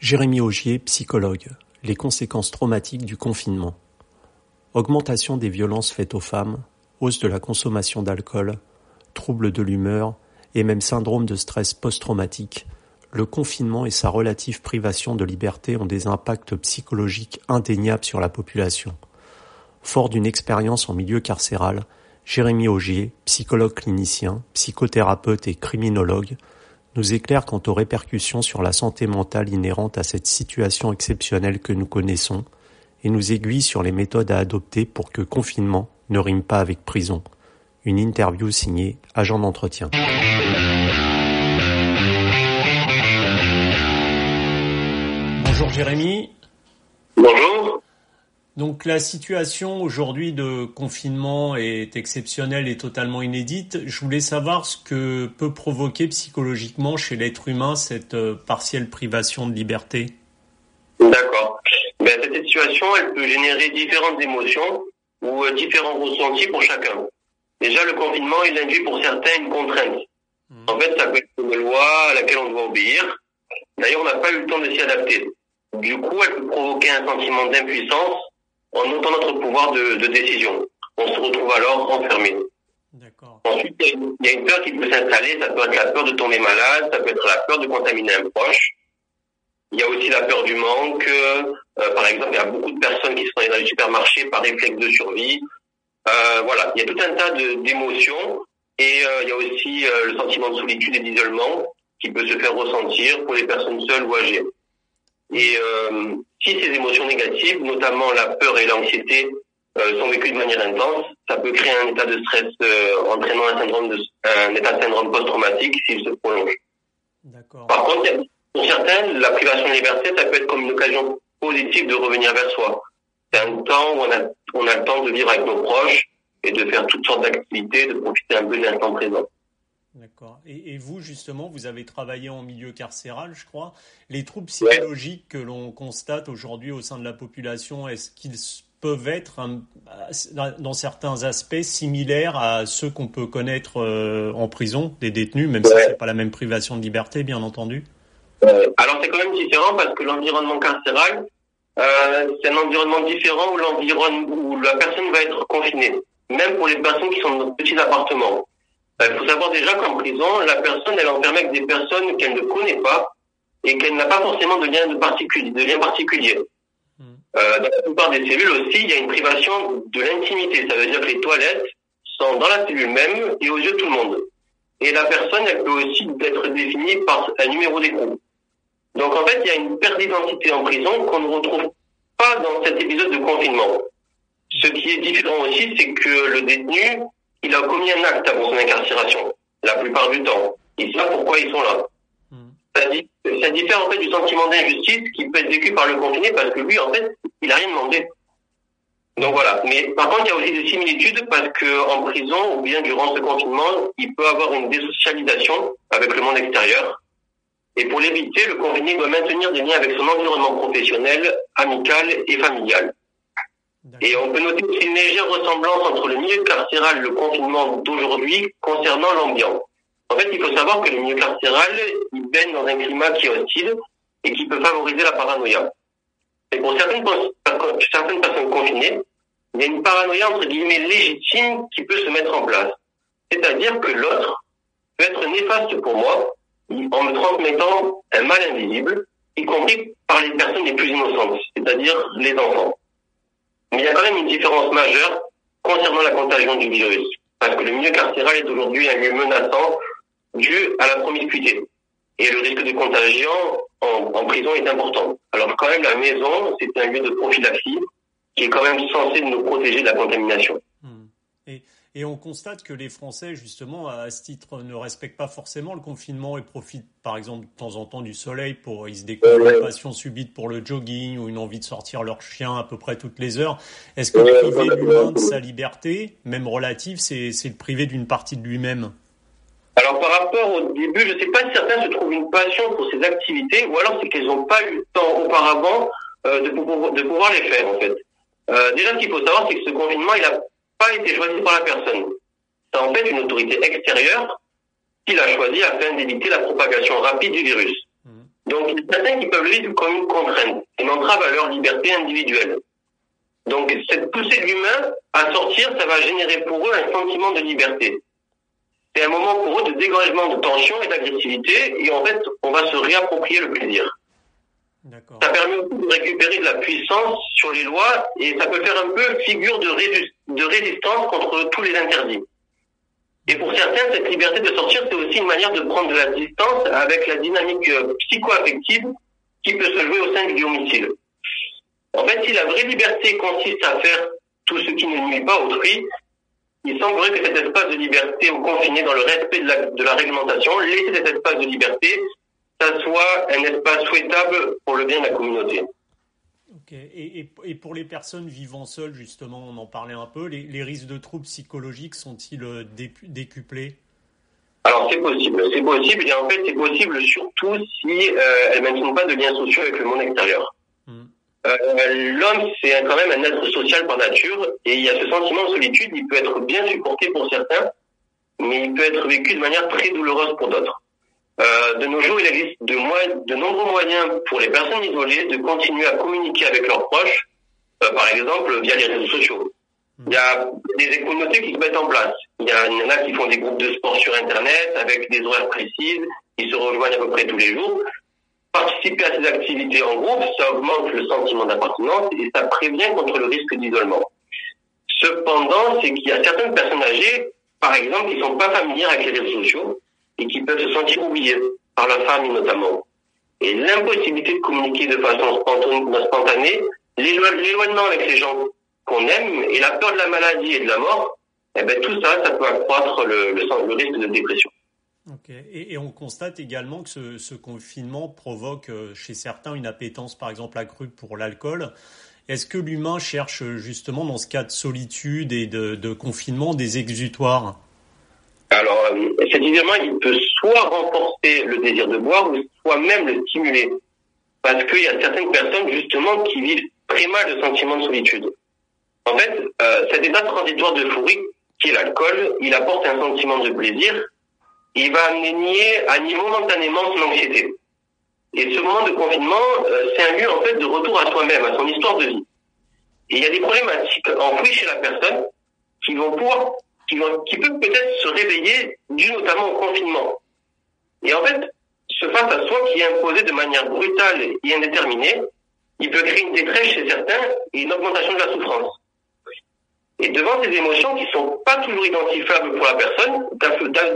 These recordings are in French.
Jérémy Augier, psychologue. Les conséquences traumatiques du confinement. Augmentation des violences faites aux femmes, hausse de la consommation d'alcool, troubles de l'humeur et même syndrome de stress post-traumatique, le confinement et sa relative privation de liberté ont des impacts psychologiques indéniables sur la population. Fort d'une expérience en milieu carcéral, Jérémy Augier, psychologue clinicien, psychothérapeute et criminologue, nous éclaire quant aux répercussions sur la santé mentale inhérente à cette situation exceptionnelle que nous connaissons et nous aiguille sur les méthodes à adopter pour que confinement ne rime pas avec prison. Une interview signée Agent d'entretien. Bonjour Jérémy. Donc la situation aujourd'hui de confinement est exceptionnelle et totalement inédite. Je voulais savoir ce que peut provoquer psychologiquement chez l'être humain cette euh, partielle privation de liberté. D'accord. Ben, cette situation, elle peut générer différentes émotions ou euh, différents ressentis pour chacun. Déjà, le confinement, il induit pour certains une contrainte. Mmh. En fait, ça peut être une loi à laquelle on doit obéir. D'ailleurs, on n'a pas eu le temps de s'y adapter. Du coup, elle peut provoquer un sentiment d'impuissance en ôtant notre pouvoir de, de, décision. On se retrouve alors enfermé. Ensuite, il y, a une peur qui peut s'installer. Ça peut être la peur de tomber malade, ça peut être la peur de contaminer un proche. Il y a aussi la peur du manque. Euh, par exemple, il y a beaucoup de personnes qui sont dans les supermarchés par réflexe de survie. Euh, voilà, il y a tout un tas d'émotions. Et euh, il y a aussi euh, le sentiment de solitude et d'isolement qui peut se faire ressentir pour les personnes seules ou âgées. Et euh, si ces émotions négatives, notamment la peur et l'anxiété, euh, sont vécues de manière intense, ça peut créer un état de stress euh, entraînant un, syndrome de, un état de syndrome post-traumatique s'il se prolonge. Par contre, pour certains, la privation de liberté, ça peut être comme une occasion positive de revenir vers soi. C'est un temps où on a, on a le temps de vivre avec nos proches et de faire toutes sortes d'activités, de profiter un peu de l'instant présent. D'accord. Et, et, vous, justement, vous avez travaillé en milieu carcéral, je crois. Les troubles psychologiques que l'on constate aujourd'hui au sein de la population, est-ce qu'ils peuvent être, dans certains aspects, similaires à ceux qu'on peut connaître euh, en prison, des détenus, même si ce n'est pas la même privation de liberté, bien entendu? Euh, Alors, c'est quand même différent parce que l'environnement carcéral, euh, c'est un environnement différent où, l'environnement, où la personne va être confinée, même pour les personnes qui sont dans de petits appartements. Il ben, faut savoir déjà qu'en prison, la personne, elle est enfermée avec des personnes qu'elle ne connaît pas et qu'elle n'a pas forcément de lien, de particulier, de lien particulier. Hmm. Euh, dans la plupart des cellules aussi, il y a une privation de l'intimité. Ça veut dire que les toilettes sont dans la cellule même et aux yeux de tout le monde. Et la personne, elle peut aussi être définie par un numéro d'écrou. Donc en fait, il y a une perte d'identité en prison qu'on ne retrouve pas dans cet épisode de confinement. Ce qui est différent aussi, c'est que le détenu, il a commis un acte avant son incarcération, la plupart du temps. Il sait pourquoi ils sont là. Hmm. Ça, diffère en fait du sentiment d'injustice qui peut être vécu par le confiné parce que lui, en fait, il n'a rien demandé. Donc voilà. Mais par contre, il y a aussi des similitudes parce que en prison ou bien durant ce confinement, il peut avoir une désocialisation avec le monde extérieur. Et pour l'éviter, le confiné doit maintenir des liens avec son environnement professionnel, amical et familial. Et on peut noter aussi une légère ressemblance entre le milieu carcéral et le confinement d'aujourd'hui concernant l'ambiance. En fait, il faut savoir que le milieu carcéral, il baigne dans un climat qui est hostile et qui peut favoriser la paranoïa. Et pour certaines, certaines personnes confinées, il y a une paranoïa entre guillemets légitime qui peut se mettre en place. C'est-à-dire que l'autre peut être néfaste pour moi en me transmettant un mal invisible, y compris par les personnes les plus innocentes, c'est-à-dire les enfants. Mais il y a quand même une différence majeure concernant la contagion du virus. Parce que le milieu carcéral est aujourd'hui un lieu menaçant dû à la promiscuité. Et le risque de contagion en, prison est important. Alors quand même, la maison, c'est un lieu de prophylaxie qui est quand même censé nous protéger de la contamination. Hmm. Et on constate que les Français, justement, à ce titre, ne respectent pas forcément le confinement et profitent, par exemple, de temps en temps du soleil pour, ils se découvrent une passion subite pour le jogging ou une envie de sortir leur chien à peu près toutes les heures. Est-ce que priver l'humain de sa liberté, même relative, c'est, c'est le priver d'une partie de lui-même? Alors par rapport au début, je ne sais pas si certains se trouvent une passion pour ces activités, ou alors c'est qu'ils n'ont pas eu le temps auparavant euh, de, pouvoir, de pouvoir les faire en fait. Euh, déjà, ce qu'il faut savoir, c'est que ce confinement, il a pas été choisi par la personne. C'est en fait une autorité extérieure qui l'a choisi afin d'éviter la propagation rapide du virus. Mmh. Donc, il y a certains qui peuvent le vivre comme une contrainte, une entrave à leur liberté individuelle. Donc, cette poussée de l'humain à sortir, ça va générer pour eux un sentiment de liberté. C'est un moment pour eux de dégagement de tension et d'agressivité, et en fait, on va se réapproprier le plaisir. Ça permet aussi de récupérer de la puissance sur les lois, et ça peut faire un peu figure de, résistance contre tous les interdits. Et pour certains, cette liberté de sortir, c'est aussi une manière de prendre de la distance avec la dynamique euh, psycho-affective qui peut se jouer au sein du domicile. En fait, si la vraie liberté consiste à faire tout ce qui ne nuit pas autrui, il semblerait que cet espace de liberté ou confiné dans le respect de la, de la réglementation, laisser cet espace de liberté, ça soit un espace souhaitable pour le bien de la communauté. Et, pour les personnes vivant seules, justement, on en parlait un peu, les, risques de troubles psychologiques sont-ils euh, décuplés? Alors c'est possible, c'est possible, et en fait c'est possible surtout si euh, elles ne maintiennent pas de liens sociaux avec le monde extérieur. Hmm. Euh, l'homme, c'est quand même un être social par nature, et il y a ce sentiment de solitude, il peut être bien supporté pour certains, mais il peut être vécu de manière très douloureuse pour d'autres. Euh, de nos jours, il existe de, de, nombreux moyens pour les personnes isolées de continuer à communiquer avec leurs proches, euh, par exemple via les réseaux sociaux. Il y a des communautés qui se mettent en place. Il y, en a qui font des groupes de sport sur Internet avec des horaires précises, ils se rejoignent à peu près tous les jours. Participer à ces activités en groupe, ça augmente le sentiment d'appartenance et ça prévient contre le risque d'isolement. Cependant, c'est qu'il y a certaines personnes âgées, par exemple, qui ne sont pas familières avec les réseaux sociaux et qui peuvent se sentir oubliés par la famille notamment. Et l'impossibilité de communiquer de façon spontanée, l'éloignement avec les gens qu'on aime et la peur de la maladie et de la mort, eh ben, tout ça, ça peut accroître le, le, risque de dépression. Et, on constate également que ce, confinement provoque euh, chez certains une appétence, par exemple, accrue pour l'alcool. Est-ce que l'humain cherche justement, dans ce cas de solitude et de confinement, des exutoires? Alors, euh, cet isolement, il peut soit renforcer le désir de boire, ou soit même le stimuler. Parce qu'il y a certaines personnes, justement, qui vivent très mal le sentiment de solitude. En fait, euh, cet état transitoire d'euphorie, qui est l'alcool, il apporte un sentiment de plaisir, il va amener à nier momentanément son anxiété. Et ce moment de confinement, euh, c'est un lieu, en fait, de retour à soi-même, à son histoire de vie. Et il y a des problématiques enfouies chez la personne qui vont pouvoir qui, peut peut-être se réveiller dû notamment au confinement. Et en fait, ce face à soi qui est imposé de manière brutale et indéterminée, il peut créer une détresse chez certains et une augmentation de la souffrance. Et devant ces émotions qui sont pas toujours identifiables pour la personne,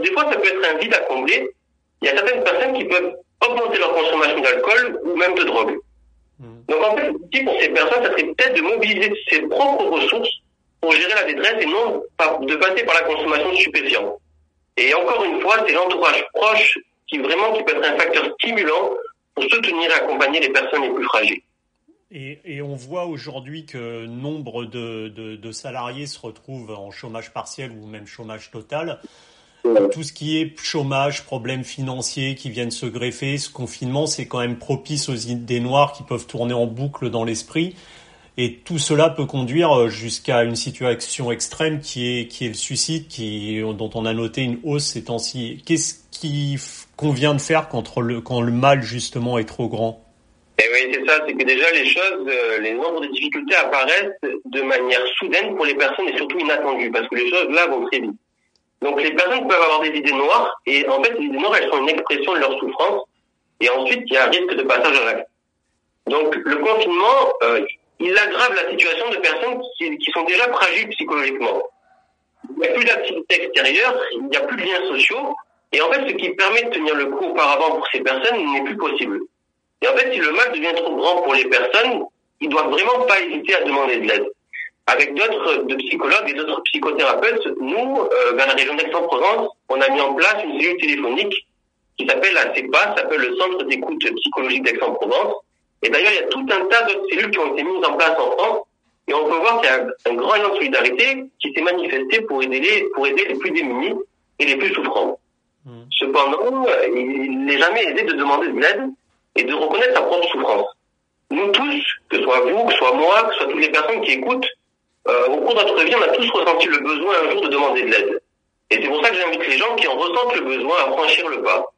des fois ça peut être un vide à combler. Il y a certaines personnes qui peuvent augmenter leur consommation d'alcool ou même de drogue. Mmh. Donc en fait, pour ces personnes, ça serait peut-être de mobiliser ses propres ressources pour gérer la détresse et non de passer par la consommation de stupéfiants. Et encore une fois, c'est l'entourage proche qui vraiment qui peut être un facteur stimulant pour soutenir et accompagner les personnes les plus fragiles. Et, on voit aujourd'hui que nombre de, de, salariés se retrouvent en chômage partiel ou même chômage total. Tout ce qui est chômage, problèmes financiers qui viennent se greffer, ce confinement, c'est quand même propice aux idées noires qui peuvent tourner en boucle dans l'esprit. Et tout cela peut conduire euh, jusqu'à une situation extrême qui est, qui est le suicide, qui, dont on a noté une hausse ces temps-ci. Qu'est-ce qu'il convient de faire quand le, quand le mal, justement, est trop grand? Eh oui, c'est ça, c'est que déjà les choses, euh, les nombres de difficultés apparaissent de manière soudaine pour les personnes et surtout inattendues, parce que les choses là vont très vite. Donc les personnes peuvent avoir des idées noires, et en fait les idées noires, elles sont une expression de leur souffrance, et ensuite il y a un risque de passage à l'acte. Donc le confinement, euh, il aggrave la situation de personnes qui, sont déjà fragiles psychologiquement. Il n'y a plus d'activité extérieure, il n'y a plus de liens sociaux, et en fait, ce qui permet de tenir le coup auparavant pour ces personnes n'est plus possible. Et en fait, si le mal devient trop grand pour les personnes, ils doivent vraiment pas hésiter à demander de l'aide. Avec d'autres psychologues et d'autres psychothérapeutes, nous, euh, dans la région d'Aix-en-Provence, on a mis en place une cellule téléphonique qui s'appelle la CEPA, s'appelle le Centre d'écoute psychologique d'Aix-en-Provence, et d'ailleurs, il y a tout un tas d'autres cellules qui ont été mises en place en France. Et on peut voir qu'il y a un, grand élan de solidarité qui s'est manifesté pour aider, les, pour aider les plus démunis et les plus souffrants. Mmh. Cependant, il n'est jamais aidé de demander de l'aide et de reconnaître sa propre souffrance. Nous tous, que ce soit vous, que ce soit moi, que ce soit toutes les personnes qui écoutent, euh, au cours de notre vie, on a tous ressenti le besoin un jour de demander de l'aide. Et c'est pour ça que j'invite les gens qui en ressentent le besoin à franchir le pas.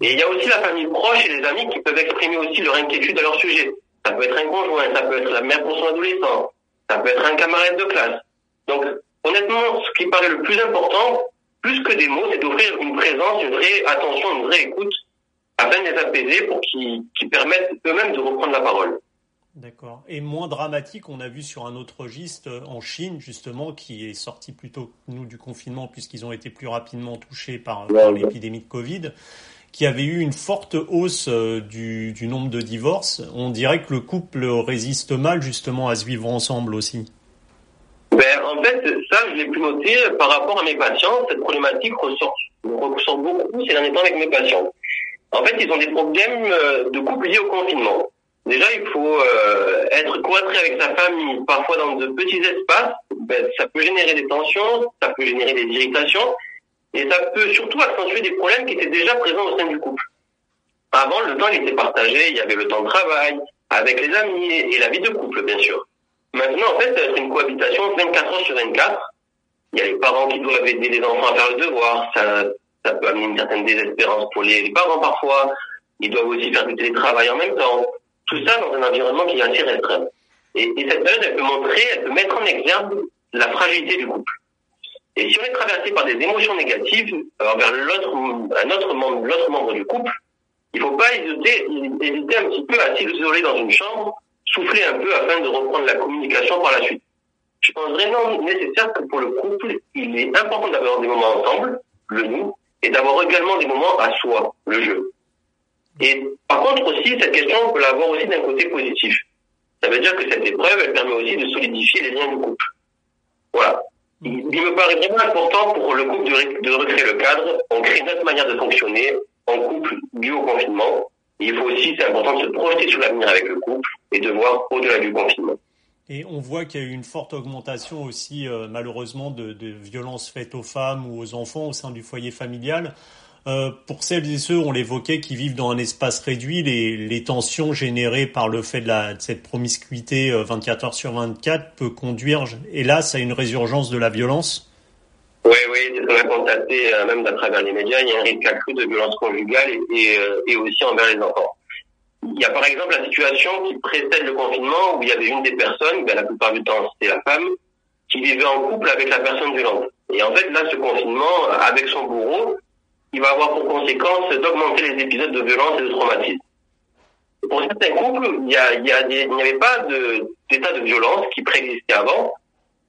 Et il y a aussi la famille proche et les amis qui peuvent exprimer aussi leur inquiétude à leur sujet. Ça peut être un conjoint, ça peut être la mère pour son adolescent, ça peut être un camarade de classe. Donc, honnêtement, ce qui paraît le plus important, plus que des mots, c'est d'offrir une présence, une vraie attention, une vraie écoute, afin de les apaiser pour qu'ils permettent eux-mêmes de reprendre la parole. D'accord. Et moins dramatique, on a vu sur un autre registre euh, en Chine, justement, qui est sorti plutôt nous du confinement, puisqu'ils ont été plus rapidement touchés par, l'épidémie de Covid, qui avait eu une forte hausse euh, du, nombre de divorces. On dirait que le couple résiste mal, justement, à se vivre ensemble aussi. Ben, en fait, ça, je l'ai pu noter par rapport à mes patients. Cette problématique ressort, ressort beaucoup ces derniers temps avec mes patients. En fait, ils ont des problèmes euh, de couple liés au confinement. Déjà, il faut euh, être cloîtré avec sa famille, parfois dans de petits espaces. Ben, ça peut générer des tensions, ça peut générer des irritations, et ça peut surtout accentuer des problèmes qui étaient déjà présents au sein du couple. Avant, le temps il était partagé, il y avait le temps de travail, avec les amis et la vie de couple, bien sûr. Maintenant, en fait, c'est une cohabitation 24 heures sur 24. Il y a les parents qui doivent aider les enfants à faire le devoir. Ça, peut amener une certaine désespérance pour les parents parfois. Ils doivent aussi faire du télétravail en même temps. Tout ça dans un environnement qui est assez restreint. Et, cette période, elle peut montrer, elle peut mettre en exergue la fragilité du couple. Et si on est traversé par des émotions négatives euh, envers l'autre, un autre membre, l'autre membre du couple, il ne faut pas hésiter, hésiter un petit peu à s'isoler dans une chambre, souffler un peu afin de reprendre la communication par la suite. Je pense vraiment nécessaire que pour le couple, il est important d'avoir des moments ensemble, le nous, et d'avoir également des moments à soi, le jeu. Et par contre aussi, cette question, on peut l'avoir aussi d'un côté positif. Ça veut dire que cette épreuve, elle permet aussi de solidifier les liens du couple. Voilà. Il, me paraît vraiment important pour le couple de, recréer le cadre. On crée notre manière de fonctionner en couple dû au confinement. Il faut aussi, c'est important de se projeter sur l'avenir avec le couple et de voir au-delà du confinement. Et on voit qu'il y a eu une forte augmentation aussi, euh, malheureusement, de violences faites aux femmes ou aux enfants au sein du foyer familial. Euh, pour celles et ceux, on l'évoquait, qui vivent dans un espace réduit, les, tensions générées par le fait de, cette promiscuité 24 euh, heures sur 24 peut conduire, hélas, à une résurgence de la violence Oui, oui, qu'on a constaté euh, même à travers les médias. Il y a un risque accru de violence conjugale et, et, aussi envers les enfants. Il y a par exemple la situation qui précède le confinement où il y avait une des personnes, ben, la plupart du temps c'était la femme, qui vivait en couple avec la personne violente. Et en fait, là, ce confinement, avec son bourreau, il va avoir pour conséquence d'augmenter les épisodes de violence et de traumatisme. Pour certains couples, il n'y avait pas d'état de, violence qui préexistait avant,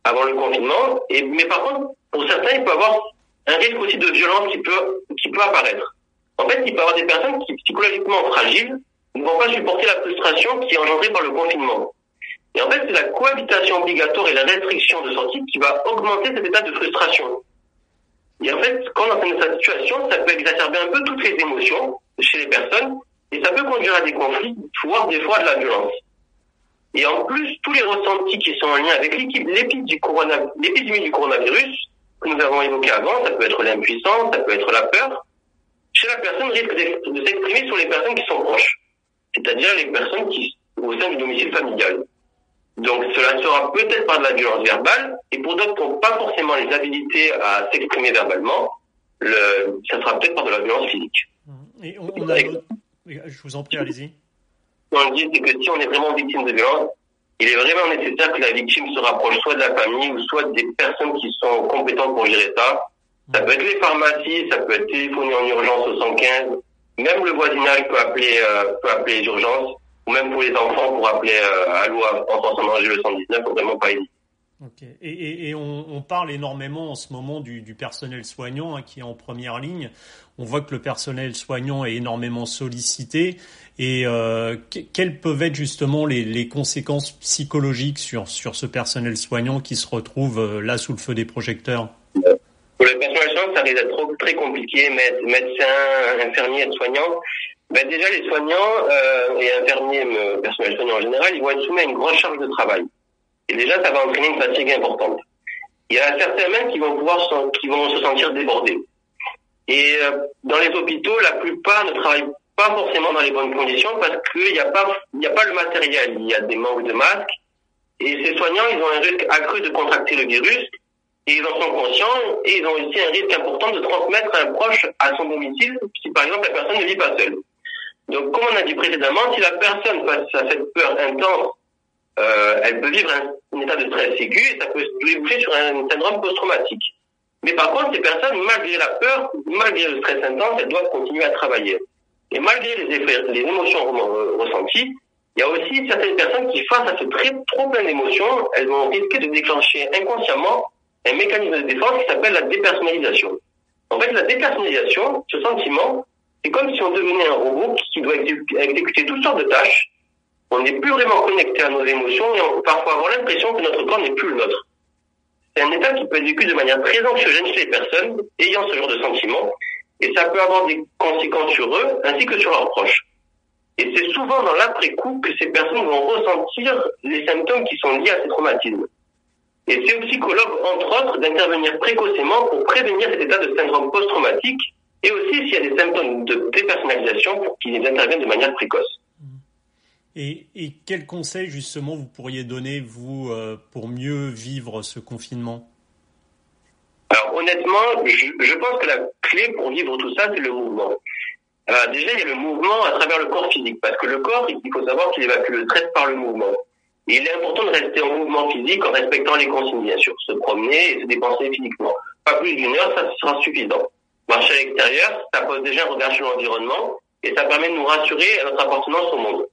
avant le confinement. Et, mais par contre, pour certains, il peut y avoir un risque aussi de violence qui peut, qui peut apparaître. En fait, il peut y avoir des personnes qui, psychologiquement fragiles, ne vont pas supporter la frustration qui est engendrée par le confinement. Et en fait, c'est la cohabitation obligatoire et la restriction de sortie qui va augmenter cet état de frustration. Et en fait, quand on est dans cette situation, ça peut exacerber un peu toutes les émotions chez les personnes et ça peut conduire à des conflits, voire des fois de la violence. Et en plus, tous les ressentis qui sont en lien avec l'épidémie du, du coronavirus que nous avons évoqué avant, ça peut être l'impuissance, ça peut être la peur, chez la personne risque de s'exprimer sur les personnes qui sont proches, c'est-à-dire les personnes qui au sein du domicile familial. Donc cela sera peut-être par de la violence verbale, et pour d'autres qui n'ont pas forcément les habilités à s'exprimer verbalement, le, ça sera peut-être par de la violence physique. Et on, a... Je vous en prie, allez-y. On dit c'est que si on est vraiment victime de violence, il est vraiment nécessaire que la victime se rapproche soit de la famille ou soit des personnes qui sont compétentes pour gérer ça. Ça peut être les pharmacies, ça peut être téléphoner en urgence au 115, même le voisinage peut appeler, euh, peut appeler les urgences ou même pour les enfants, pour appeler euh, à l'OA en en danger le 119, faut vraiment pas hésiter. Ok. Et, et, et on, on, parle énormément en ce moment du, du personnel soignant hein, qui est en première ligne. On voit que le personnel soignant est énormément sollicité. Et euh, quelles peuvent être justement les, les, conséquences psychologiques sur, sur ce personnel soignant qui se retrouve euh, là sous le feu des projecteurs? Pour le personnel soignant, ça risque d'être très compliqué. Médecins, infirmiers, soignants, ben déjà, les soignants euh, et infirmiers, personnel soignant en général, ils vont être soumis à une grande charge de travail. Et déjà, ça va entraîner une fatigue importante. Il y a certains même qui vont pouvoir qui vont se sentir débordés. Et euh, dans les hôpitaux, la plupart ne travaillent pas forcément dans les bonnes conditions parce qu'il n'y a pas il n'y a pas le matériel. Il y a des manques de masques. Et ces soignants, ils ont un risque accru de contracter le virus. et ils en sont conscients et ils ont aussi un risque important de transmettre un proche à son domicile si par exemple la personne ne vit pas seule. Donc comme on a dit précédemment, si la personne face à cette peur intense, euh, elle peut vivre un, état de stress aigu et ça peut déboucher sur un syndrome post-traumatique. Mais par contre, ces personnes, malgré la peur, malgré le stress intense, elles doivent continuer à travailler. Et malgré les émotions ressenties, il y a aussi certaines personnes qui, face à ce très trop plein d'émotions, elles vont risquer de déclencher inconsciemment un mécanisme de défense qui s'appelle la dépersonnalisation. En fait, la dépersonnalisation, ce sentiment, c'est comme si on devenait un robot qui doit exécuter toutes sortes de tâches. On n'est plus vraiment connecté à nos émotions et on peut parfois avoir l'impression que notre corps n'est plus le nôtre. C'est un état qui peut être vécu de manière très anxiogène chez les personnes ayant ce genre de sentiment et ça peut avoir des conséquences sur eux ainsi que sur leurs proches. Et c'est souvent dans l'après-coup que ces personnes vont ressentir les symptômes qui sont liés à ces traumatismes. Et c'est au psychologue, entre autres, d'intervenir précocement pour prévenir cet état de syndrome post-traumatique et aussi s'il y a des symptômes de dépersonnalisation pour qu'ils interviennent de manière précoce. Et, et quels conseils justement vous pourriez donner, vous, euh, pour mieux vivre ce confinement? Alors honnêtement, je, je, pense que la clé pour vivre tout ça, c'est le mouvement. Euh, déjà, il y a le mouvement à travers le corps physique, parce que le corps, il faut savoir qu'il évacue le stress par le mouvement il est important de rester en mouvement physique en respectant les consignes, bien sûr. Se promener et se dépenser physiquement. Pas plus d'une heure, ça sera suffisant. Marcher à l'extérieur, ça pose déjà un regard sur l'environnement et ça permet de nous rassurer à notre appartenance au monde.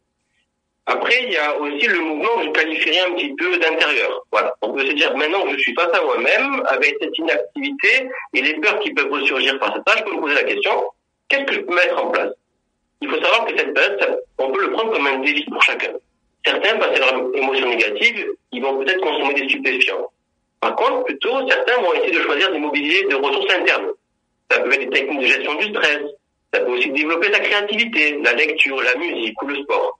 Après, il y a aussi le mouvement que je qualifierais un petit peu d'intérieur. Voilà. On peut se dire, maintenant que je suis face à moi-même, avec cette inactivité et les peurs qui peuvent ressurgir face à ça, je peux me poser la question, qu'est-ce que je peux mettre en place? Il faut savoir que cette période, on peut le prendre comme un défi pour chacun. Certains, face à leur émotion négative, ils vont peut-être consommer des stupéfiants. Par contre, plutôt, certains vont essayer de choisir d'immobiliser de ressources internes. Ça peut être des techniques de gestion du stress. Ça peut aussi développer sa créativité, la lecture, la musique ou le sport.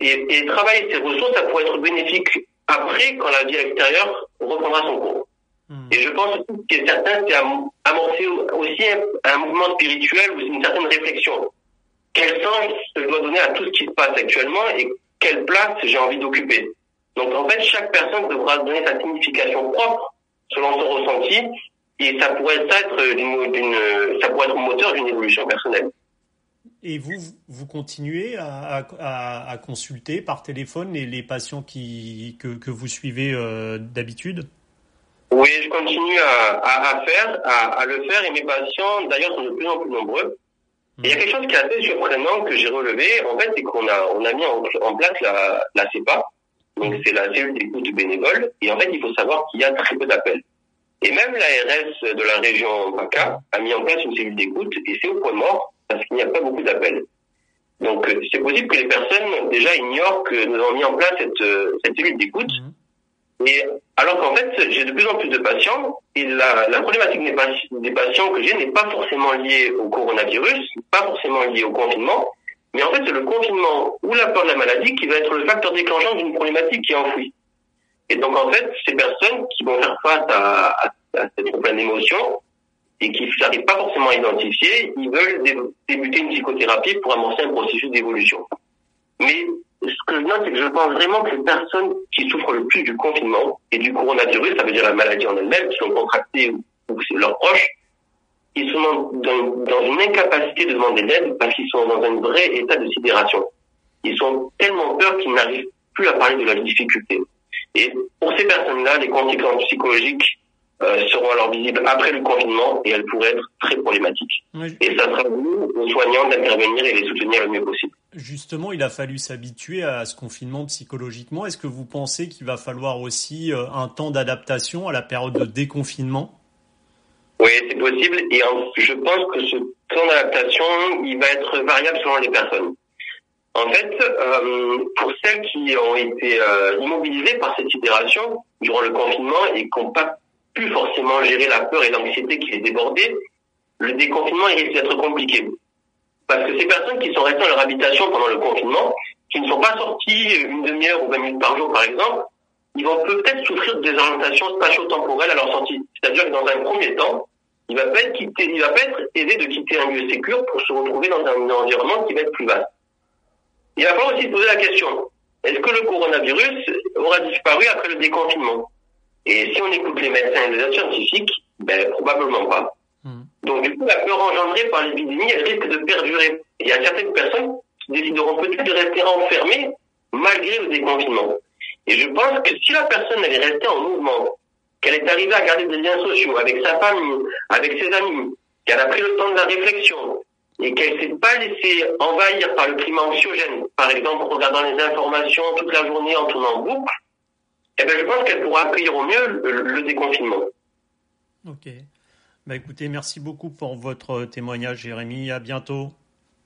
et, travailler ces ressources, ça pourrait être bénéfique après, quand la vie extérieure reprendra son cours. Hmm. Et je pense que certains, c'est amorcer aussi un, un mouvement spirituel ou une certaine réflexion. Quel sens je dois donner à tout ce qui se passe actuellement et quelle place j'ai envie d'occuper? Donc en fait, chaque personne devra donner sa signification propre selon son ressenti et ça pourrait être d'une, ça pourrait être moteur d'une évolution personnelle. Et vous, vous continuez à, à, à consulter par téléphone les, les patients qui, que, que vous suivez euh, d'habitude? Oui, je continue à, à, faire, à, le faire et mes patients d'ailleurs sont de plus en plus nombreux. Il y a quelque chose qui est assez surprenant que j'ai relevé, en fait, c'est qu'on a, on a mis en, place la, la CEPA, donc c'est la cellule d'écoute bénévole, et en fait, il faut savoir qu'il y a très peu d'appels. Et même l'ARS de la région PACA a mis en place une cellule d'écoute, et c'est au point mort, parce qu'il n'y a pas beaucoup d'appels. Donc, c'est possible que les personnes, déjà, ignorent que nous avons mis en place cette, cette cellule d'écoute, mhm. Et alors qu'en fait, j'ai de plus en plus de patients et la, la problématique des, patients que j'ai n'est pas forcément liée au coronavirus, pas forcément liée au confinement, mais en fait, c'est le confinement ou la peur de la maladie qui va être le facteur déclenchant d'une problématique qui est enfouie. Et donc, en fait, ces personnes qui vont faire face à, à, à cette problème d'émotions et qui n'arrivent pas forcément à identifier, ils veulent débuter une psychothérapie pour amorcer un processus d'évolution. Mais ce que je note, c'est que je pense vraiment que les personnes qui souffrent le plus du confinement et du coronavirus, ça veut dire la maladie en elle-même, qui sont contractées ou, c'est leurs proches, ils sont dans, dans, une incapacité de demander l'aide parce qu'ils sont dans un vrai état de sidération. Ils sont tellement peur qu'ils n'arrivent plus à parler de leurs difficultés. Et pour ces personnes-là, les conséquences psychologiques euh, seront alors visibles après le confinement et elles pourraient être très problématiques. Et ça sera nous, aux soignants, d'intervenir et les soutenir le mieux possible. Justement, il a fallu s'habituer à ce confinement psychologiquement. Est-ce que vous pensez qu'il va falloir aussi euh, un temps d'adaptation à la période de déconfinement? Oui, c'est possible. Et je pense que ce temps d'adaptation, il va être variable selon les personnes. En fait, euh, pour celles qui ont été immobilisées par cette sidération durant le confinement et qui n'ont pas plus forcément gérer la peur et l'anxiété qui les débordait, le déconfinement risque d'être compliqué. Parce que ces personnes qui sont restées dans leur habitation pendant le confinement, qui ne sont pas sorties une demi-heure ou vingt minutes par jour par exemple, ils vont peut-être souffrir de désorientation spatio-temporelle à leur sortie. C'est-à-dire que dans un premier temps, il va va pas être aidé de quitter un lieu sécur pour se retrouver dans un environnement qui va être plus vaste. Il va falloir aussi se poser la question, est-ce que le coronavirus aura disparu après le déconfinement? Et si on écoute les médecins et les scientifiques, ben, probablement pas. Hmm. Donc, du coup, la peur engendrée par l'épidémie, elle risque de perdurer. Il y a certaines personnes qui décideront peut-être de rester enfermées malgré le déconfinement. Et je pense que si la personne elle est restée en mouvement, qu'elle est arrivée à garder des liens sociaux avec sa famille, avec ses amis, qu'elle a pris le temps de la réflexion et qu'elle s'est pas laissée envahir par le climat anxiogène, par exemple en regardant les informations toute la journée en tournant en boucle, eh ben, je pense qu'elle pourra accueillir au mieux le, déconfinement. Ok. Bah écoutez, merci beaucoup pour votre témoignage, Jérémy. À bientôt.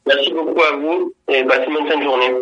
Merci beaucoup à vous et passez une bonne fin de journée.